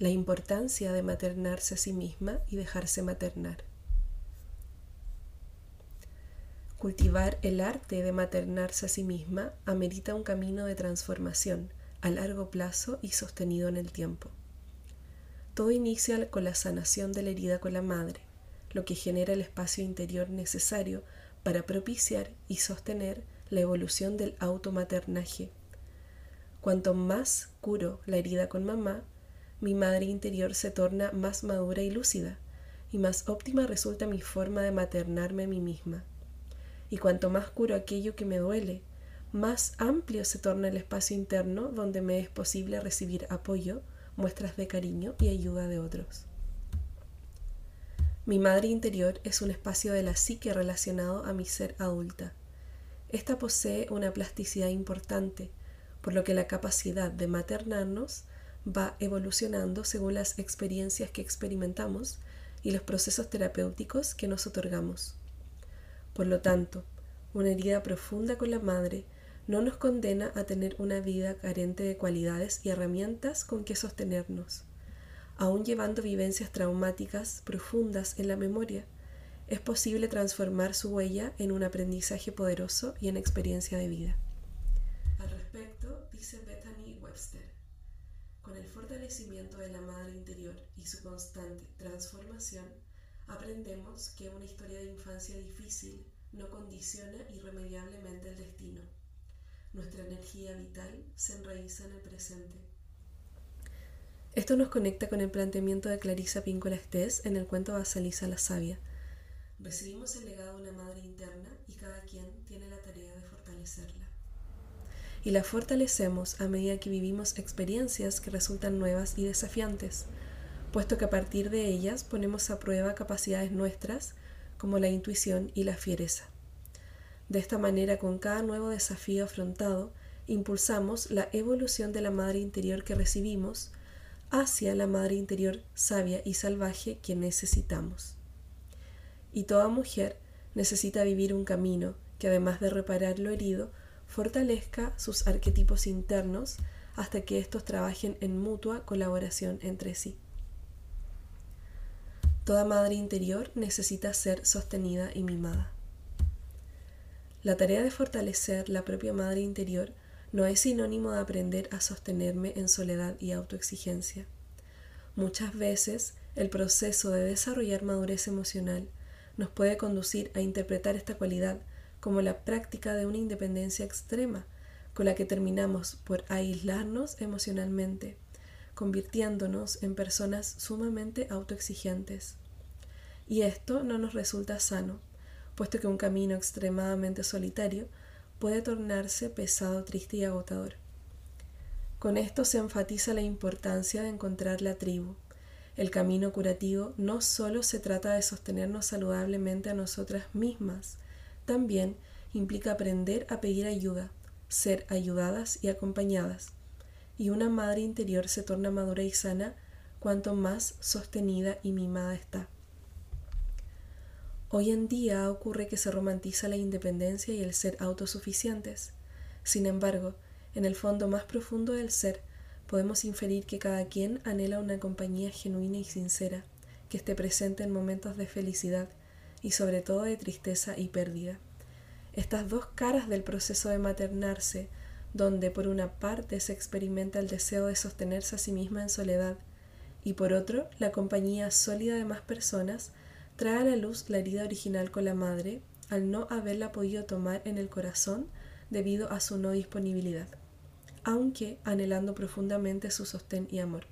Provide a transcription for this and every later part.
La importancia de maternarse a sí misma y dejarse maternar. Cultivar el arte de maternarse a sí misma amerita un camino de transformación a largo plazo y sostenido en el tiempo. Todo inicia con la sanación de la herida con la madre, lo que genera el espacio interior necesario para propiciar y sostener la evolución del automaternaje. Cuanto más curo la herida con mamá, mi madre interior se torna más madura y lúcida, y más óptima resulta mi forma de maternarme a mí misma. Y cuanto más curo aquello que me duele, más amplio se torna el espacio interno donde me es posible recibir apoyo, muestras de cariño y ayuda de otros. Mi madre interior es un espacio de la psique relacionado a mi ser adulta. Esta posee una plasticidad importante, por lo que la capacidad de maternarnos va evolucionando según las experiencias que experimentamos y los procesos terapéuticos que nos otorgamos. Por lo tanto, una herida profunda con la madre no nos condena a tener una vida carente de cualidades y herramientas con que sostenernos. Aún llevando vivencias traumáticas profundas en la memoria, es posible transformar su huella en un aprendizaje poderoso y en experiencia de vida. El fortalecimiento de la madre interior y su constante transformación, aprendemos que una historia de infancia difícil no condiciona irremediablemente el destino. Nuestra energía vital se enraiza en el presente. Esto nos conecta con el planteamiento de Clarisa Píncola Estés en el cuento Basalisa la Sabia. Recibimos el legado de una madre interna y cada quien tiene la tarea de fortalecerla y la fortalecemos a medida que vivimos experiencias que resultan nuevas y desafiantes, puesto que a partir de ellas ponemos a prueba capacidades nuestras como la intuición y la fiereza. De esta manera, con cada nuevo desafío afrontado, impulsamos la evolución de la madre interior que recibimos hacia la madre interior sabia y salvaje que necesitamos. Y toda mujer necesita vivir un camino que además de reparar lo herido, fortalezca sus arquetipos internos hasta que estos trabajen en mutua colaboración entre sí. Toda madre interior necesita ser sostenida y mimada. La tarea de fortalecer la propia madre interior no es sinónimo de aprender a sostenerme en soledad y autoexigencia. Muchas veces el proceso de desarrollar madurez emocional nos puede conducir a interpretar esta cualidad como la práctica de una independencia extrema, con la que terminamos por aislarnos emocionalmente, convirtiéndonos en personas sumamente autoexigentes. Y esto no nos resulta sano, puesto que un camino extremadamente solitario puede tornarse pesado, triste y agotador. Con esto se enfatiza la importancia de encontrar la tribu. El camino curativo no solo se trata de sostenernos saludablemente a nosotras mismas, también implica aprender a pedir ayuda, ser ayudadas y acompañadas. Y una madre interior se torna madura y sana cuanto más sostenida y mimada está. Hoy en día ocurre que se romantiza la independencia y el ser autosuficientes. Sin embargo, en el fondo más profundo del ser, podemos inferir que cada quien anhela una compañía genuina y sincera, que esté presente en momentos de felicidad y sobre todo de tristeza y pérdida. Estas dos caras del proceso de maternarse, donde por una parte se experimenta el deseo de sostenerse a sí misma en soledad y por otro la compañía sólida de más personas, trae a la luz la herida original con la madre al no haberla podido tomar en el corazón debido a su no disponibilidad, aunque anhelando profundamente su sostén y amor.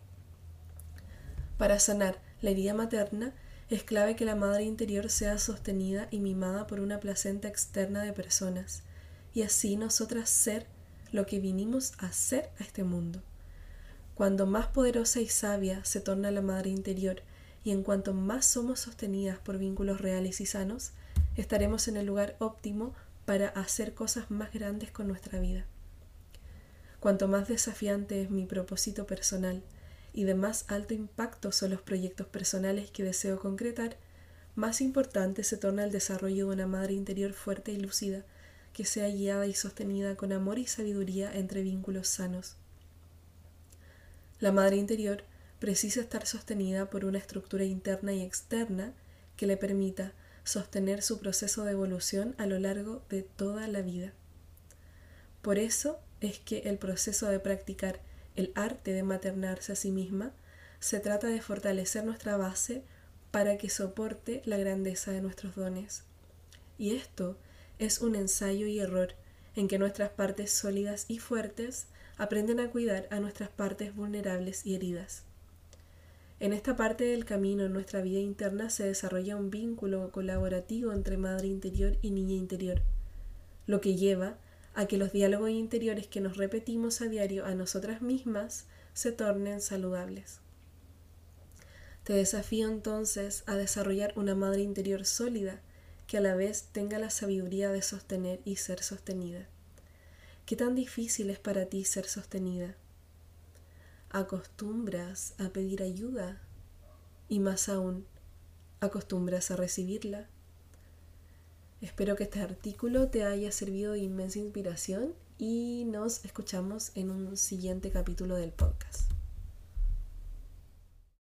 Para sanar la herida materna, es clave que la madre interior sea sostenida y mimada por una placenta externa de personas, y así nosotras ser lo que vinimos a ser a este mundo. Cuando más poderosa y sabia se torna la madre interior, y en cuanto más somos sostenidas por vínculos reales y sanos, estaremos en el lugar óptimo para hacer cosas más grandes con nuestra vida. Cuanto más desafiante es mi propósito personal y de más alto impacto son los proyectos personales que deseo concretar, más importante se torna el desarrollo de una madre interior fuerte y lúcida, que sea guiada y sostenida con amor y sabiduría entre vínculos sanos. La madre interior precisa estar sostenida por una estructura interna y externa que le permita sostener su proceso de evolución a lo largo de toda la vida. Por eso es que el proceso de practicar el arte de maternarse a sí misma se trata de fortalecer nuestra base para que soporte la grandeza de nuestros dones. Y esto es un ensayo y error en que nuestras partes sólidas y fuertes aprenden a cuidar a nuestras partes vulnerables y heridas. En esta parte del camino en nuestra vida interna se desarrolla un vínculo colaborativo entre madre interior y niña interior, lo que lleva a que los diálogos interiores que nos repetimos a diario a nosotras mismas se tornen saludables. Te desafío entonces a desarrollar una madre interior sólida que a la vez tenga la sabiduría de sostener y ser sostenida. ¿Qué tan difícil es para ti ser sostenida? ¿Acostumbras a pedir ayuda? Y más aún, ¿acostumbras a recibirla? Espero que este artículo te haya servido de inmensa inspiración y nos escuchamos en un siguiente capítulo del podcast.